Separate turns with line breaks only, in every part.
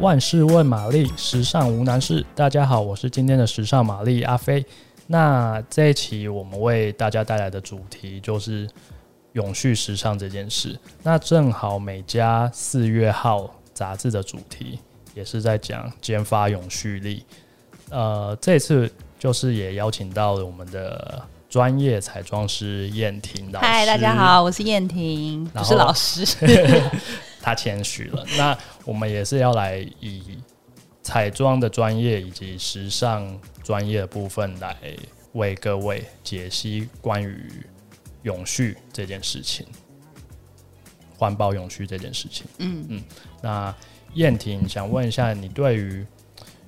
万事问玛丽，时尚无难事。大家好，我是今天的时尚玛丽阿飞。那这一期我们为大家带来的主题就是永续时尚这件事。那正好美家四月号杂志的主题也是在讲兼发永续力。呃，这次就是也邀请到了我们的专业彩妆师燕婷老师。
嗨，大家好，我是燕婷，不是老师。
他谦虚了。那我们也是要来以彩妆的专业以及时尚专业的部分来为各位解析关于永续这件事情，环保永续这件事情。嗯嗯。那燕婷想问一下，你对于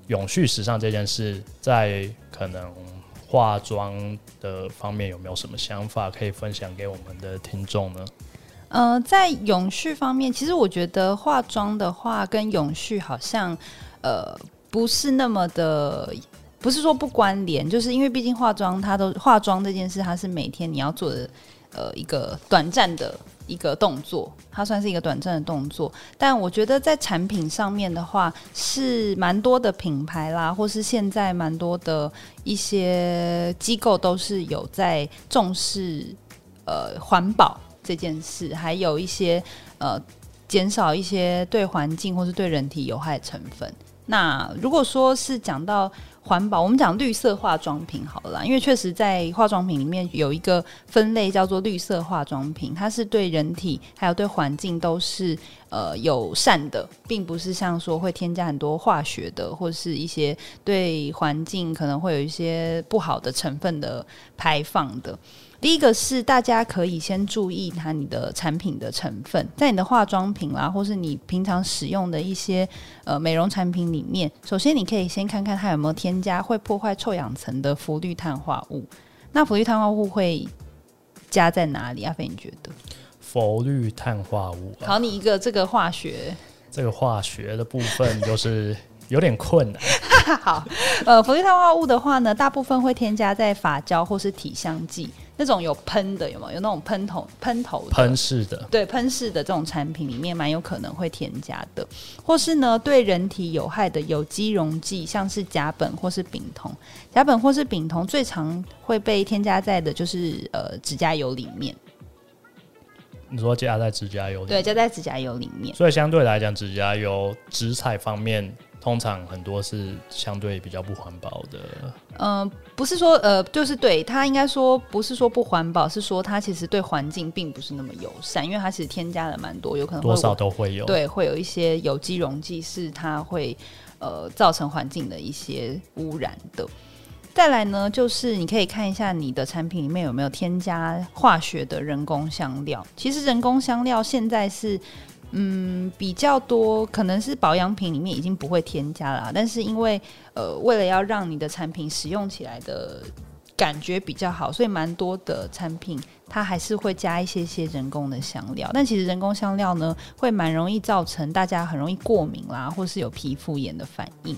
永续时尚这件事，在可能化妆的方面有没有什么想法可以分享给我们的听众呢？
呃，在永续方面，其实我觉得化妆的话跟永续好像呃不是那么的，不是说不关联，就是因为毕竟化妆它都化妆这件事，它是每天你要做的呃一个短暂的。一个动作，它算是一个短暂的动作，但我觉得在产品上面的话，是蛮多的品牌啦，或是现在蛮多的一些机构都是有在重视呃环保这件事，还有一些呃减少一些对环境或是对人体有害成分。那如果说是讲到环保，我们讲绿色化妆品好了啦，因为确实在化妆品里面有一个分类叫做绿色化妆品，它是对人体还有对环境都是呃友善的，并不是像说会添加很多化学的或是一些对环境可能会有一些不好的成分的排放的。第一个是大家可以先注意它你的产品的成分，在你的化妆品啦，或是你平常使用的一些呃美容产品里面，首先你可以先看看它有没有添加会破坏臭氧层的氟氯碳化物。那氟氯碳化物会加在哪里？阿飞，你觉得？
氟氯碳化物，
考你一个这个化学，
这个化学的部分就是有点困难。
好，呃，氟氯碳化物的话呢，大部分会添加在发胶或是体香剂。那种有喷的有没有？有那种喷头、喷头、
喷式的，
对，喷式的这种产品里面蛮有可能会添加的，或是呢对人体有害的有机溶剂，像是甲苯或是丙酮。甲苯或是丙酮最常会被添加在的就是呃指甲油里面。
你说加在指甲油里面？
对，加在指甲油里面。
所以相对来讲，指甲油植彩方面。通常很多是相对比较不环保的。
嗯、呃，不是说呃，就是对它应该说不是说不环保，是说它其实对环境并不是那么友善，因为它其实添加了蛮多，有可能
多少都会有。
对，会有一些有机溶剂是它会呃造成环境的一些污染的。再来呢，就是你可以看一下你的产品里面有没有添加化学的人工香料。其实人工香料现在是。嗯，比较多可能是保养品里面已经不会添加了，但是因为呃，为了要让你的产品使用起来的感觉比较好，所以蛮多的产品它还是会加一些些人工的香料。但其实人工香料呢，会蛮容易造成大家很容易过敏啦，或是有皮肤炎的反应。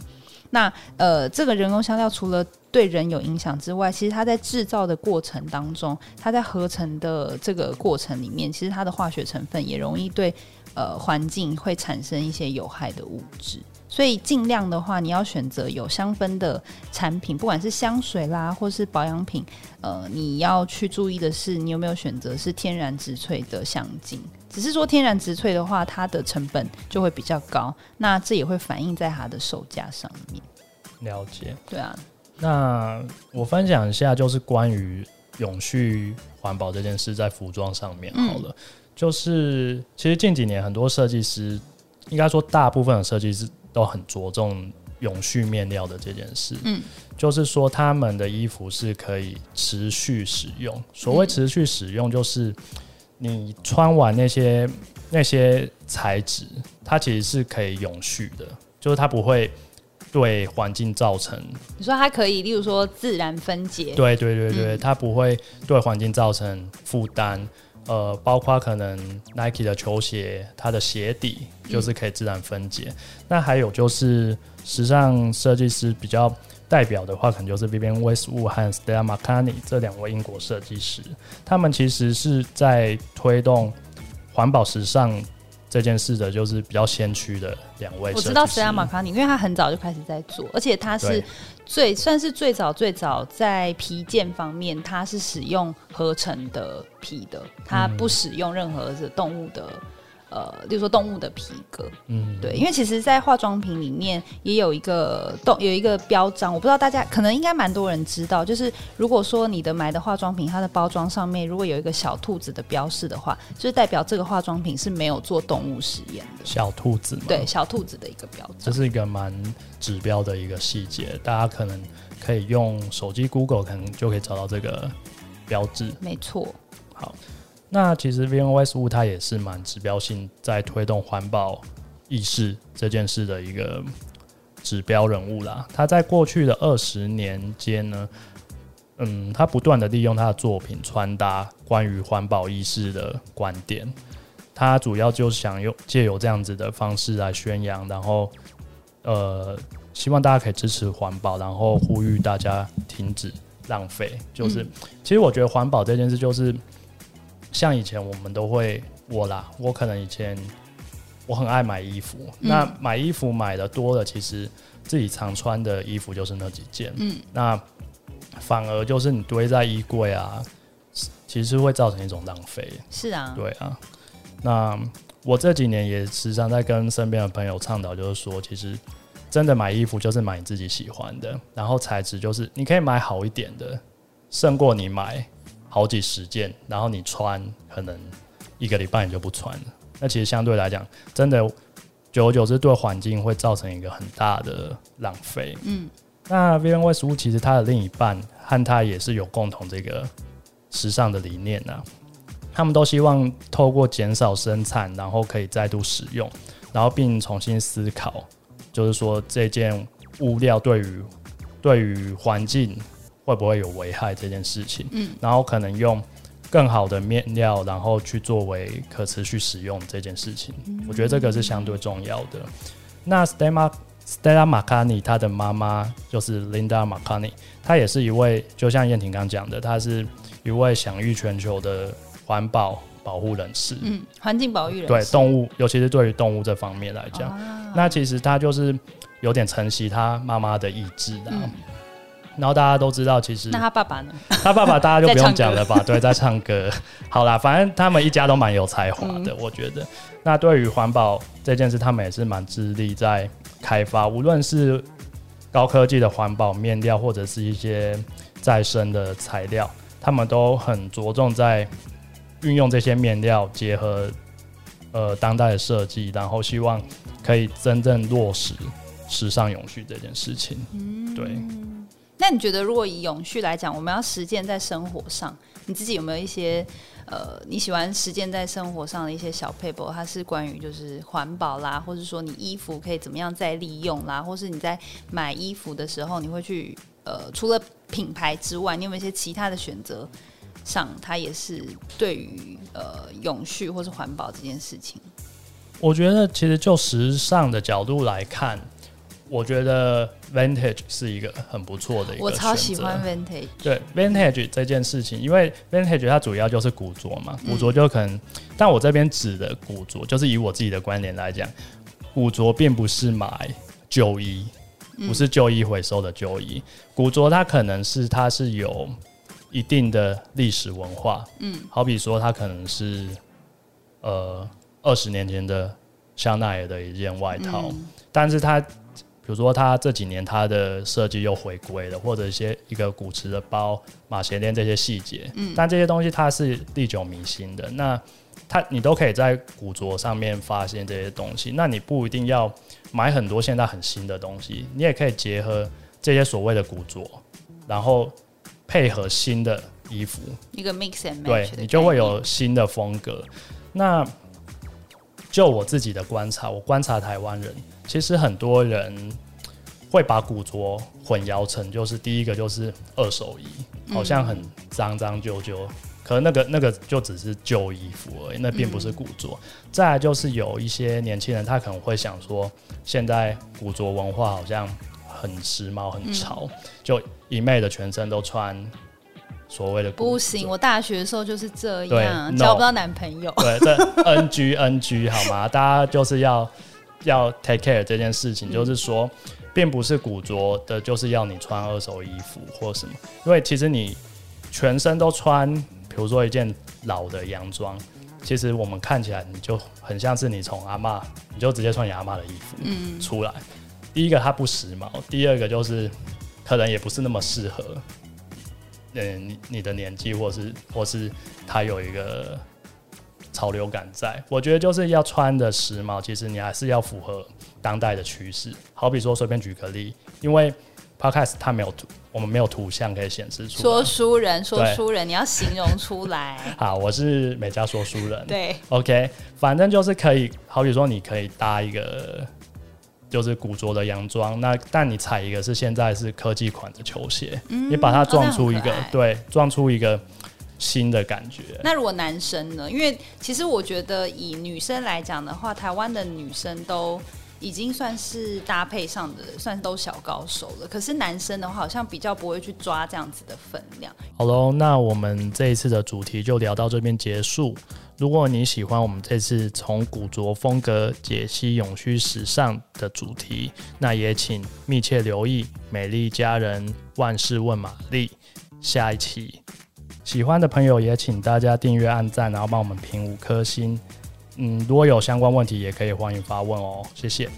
那呃，这个人工香料除了对人有影响之外，其实它在制造的过程当中，它在合成的这个过程里面，其实它的化学成分也容易对。呃，环境会产生一些有害的物质，所以尽量的话，你要选择有香氛的产品，不管是香水啦，或是保养品。呃，你要去注意的是，你有没有选择是天然植萃的香精。只是说天然植萃的话，它的成本就会比较高，那这也会反映在它的售价上面。
了解，
对啊。
那我分享一下，就是关于永续环保这件事，在服装上面好了。嗯就是，其实近几年很多设计师，应该说大部分的设计师都很着重永续面料的这件事。嗯，就是说他们的衣服是可以持续使用。所谓持续使用，就是你穿完那些那些材质，它其实是可以永续的，就是它不会对环境造成。
你说它可以，例如说自然分解。
对对对对，它不会对环境造成负担。呃，包括可能 Nike 的球鞋，它的鞋底就是可以自然分解。嗯、那还有就是时尚设计师比较代表的话，可能就是 Vivienne Westwood 和 Stella McCartney 这两位英国设计师，他们其实是在推动环保时尚这件事的，就是比较先驱的两位。
我知道 Stella McCartney，因为他很早就开始在做，而且他是最算是最早最早在皮件方面，他是使用合成的皮的，他不使用任何的动物的。呃，例如说动物的皮革，嗯，对，因为其实，在化妆品里面也有一个动有一个标章，我不知道大家可能应该蛮多人知道，就是如果说你的买的化妆品，它的包装上面如果有一个小兔子的标示的话，就是代表这个化妆品是没有做动物实验的。
小兔子，
对，小兔子的一个标志，
这是一个蛮指标的一个细节，大家可能可以用手机 Google，可能就可以找到这个标志。
没错。
好。那其实 Vivienne Westwood 它也是蛮指标性，在推动环保意识这件事的一个指标人物啦。他在过去的二十年间呢，嗯，他不断的利用他的作品传达关于环保意识的观点。他主要就是想用借由这样子的方式来宣扬，然后呃，希望大家可以支持环保，然后呼吁大家停止浪费。就是，嗯、其实我觉得环保这件事就是。像以前我们都会我啦，我可能以前我很爱买衣服，嗯、那买衣服买的多了，其实自己常穿的衣服就是那几件，嗯，那反而就是你堆在衣柜啊，其实会造成一种浪费。
是啊，
对啊。那我这几年也时常在跟身边的朋友倡导，就是说，其实真的买衣服就是买你自己喜欢的，然后材质就是你可以买好一点的，胜过你买。好几十件，然后你穿可能一个礼拜你就不穿了。那其实相对来讲，真的久而久之对环境会造成一个很大的浪费。嗯，那 Vivienne Westwood 其实他的另一半和他也是有共同这个时尚的理念啊。他们都希望透过减少生产，然后可以再度使用，然后并重新思考，就是说这件物料对于对于环境。会不会有危害这件事情？嗯，然后可能用更好的面料，然后去作为可持续使用这件事情，嗯、我觉得这个是相对重要的。那 Stella Stella McCartney 她的妈妈就是 Linda McCartney，她也是一位，就像燕婷刚讲的，她是一位享誉全球的环保保护人士。嗯，
环境保育人士。
对动物，尤其是对于动物这方面来讲，啊、那其实她就是有点承袭他妈妈的意志的。嗯然后大家都知道，其实
那他爸爸呢？
他爸爸大家就不用讲了吧？对，在唱歌。好啦，反正他们一家都蛮有才华的，嗯、我觉得。那对于环保这件事，他们也是蛮致力在开发，无论是高科技的环保面料，或者是一些再生的材料，他们都很着重在运用这些面料，结合呃当代的设计，然后希望可以真正落实时尚永续这件事情。嗯，对。
那你觉得，如果以永续来讲，我们要实践在生活上，你自己有没有一些呃你喜欢实践在生活上的一些小 paper？？它是关于就是环保啦，或者说你衣服可以怎么样再利用啦，或是你在买衣服的时候，你会去呃除了品牌之外，你有没有一些其他的选择上，它也是对于呃永续或是环保这件事情？
我觉得其实就时尚的角度来看。我觉得 vintage 是一个很不错的一个，
我超喜欢 vintage。
对 vintage 这件事情，因为 vintage 它主要就是古着嘛，古着就可能，嗯、但我这边指的古着，就是以我自己的观点来讲，古着并不是买旧衣，不是旧衣回收的旧衣，嗯、古着它可能是它是有一定的历史文化，嗯，好比说它可能是呃二十年前的香奈儿的一件外套，嗯、但是它。比如说，他这几年他的设计又回归了，或者一些一个古驰的包、马鞋链这些细节，嗯，但这些东西它是历久弥新的。那它你都可以在古着上面发现这些东西。那你不一定要买很多现在很新的东西，你也可以结合这些所谓的古着，然后配合新的衣服，
一个 mix and match，
对，你就会有新的风格。那就我自己的观察，我观察台湾人。其实很多人会把古着混淆成，就是第一个就是二手衣，好像很脏脏旧旧，可能那个那个就只是旧衣服而已，那并不是古着。再来就是有一些年轻人，他可能会想说，现在古着文化好像很时髦、很潮，就一昧的全身都穿所谓的
不行，我大学的时候就是这样，交不到男朋友。
对，这 NG NG 好吗？大家就是要要 take care 这件事情，嗯、就是说，并不是古着的，就是要你穿二手衣服或什么，因为其实你全身都穿，比如说一件老的洋装，其实我们看起来你就很像是你从阿嬷，你就直接穿你阿嬷的衣服出来。嗯、第一个它不时髦，第二个就是可能也不是那么适合。嗯，你你的年纪，或是或是它有一个潮流感在，我觉得就是要穿的时髦，其实你还是要符合当代的趋势。好比说，随便举个例，因为 Podcast 它没有图，我们没有图像可以显示出。
说书人，说书人，你要形容出来。
好，我是美嘉说书人。
对
，OK，反正就是可以，好比说，你可以搭一个。就是古着的洋装，那但你踩一个是现在是科技款的球鞋，嗯、你把它撞出一个，哦、对，撞出一个新的感觉。
那如果男生呢？因为其实我觉得以女生来讲的话，台湾的女生都已经算是搭配上的，算是都小高手了。可是男生的话，好像比较不会去抓这样子的分量。
好喽，那我们这一次的主题就聊到这边结束。如果你喜欢我们这次从古着风格解析永续时尚的主题，那也请密切留意《美丽佳人万事问玛丽》下一期。喜欢的朋友也请大家订阅、按赞，然后帮我们评五颗星。嗯，如果有相关问题，也可以欢迎发问哦。谢谢。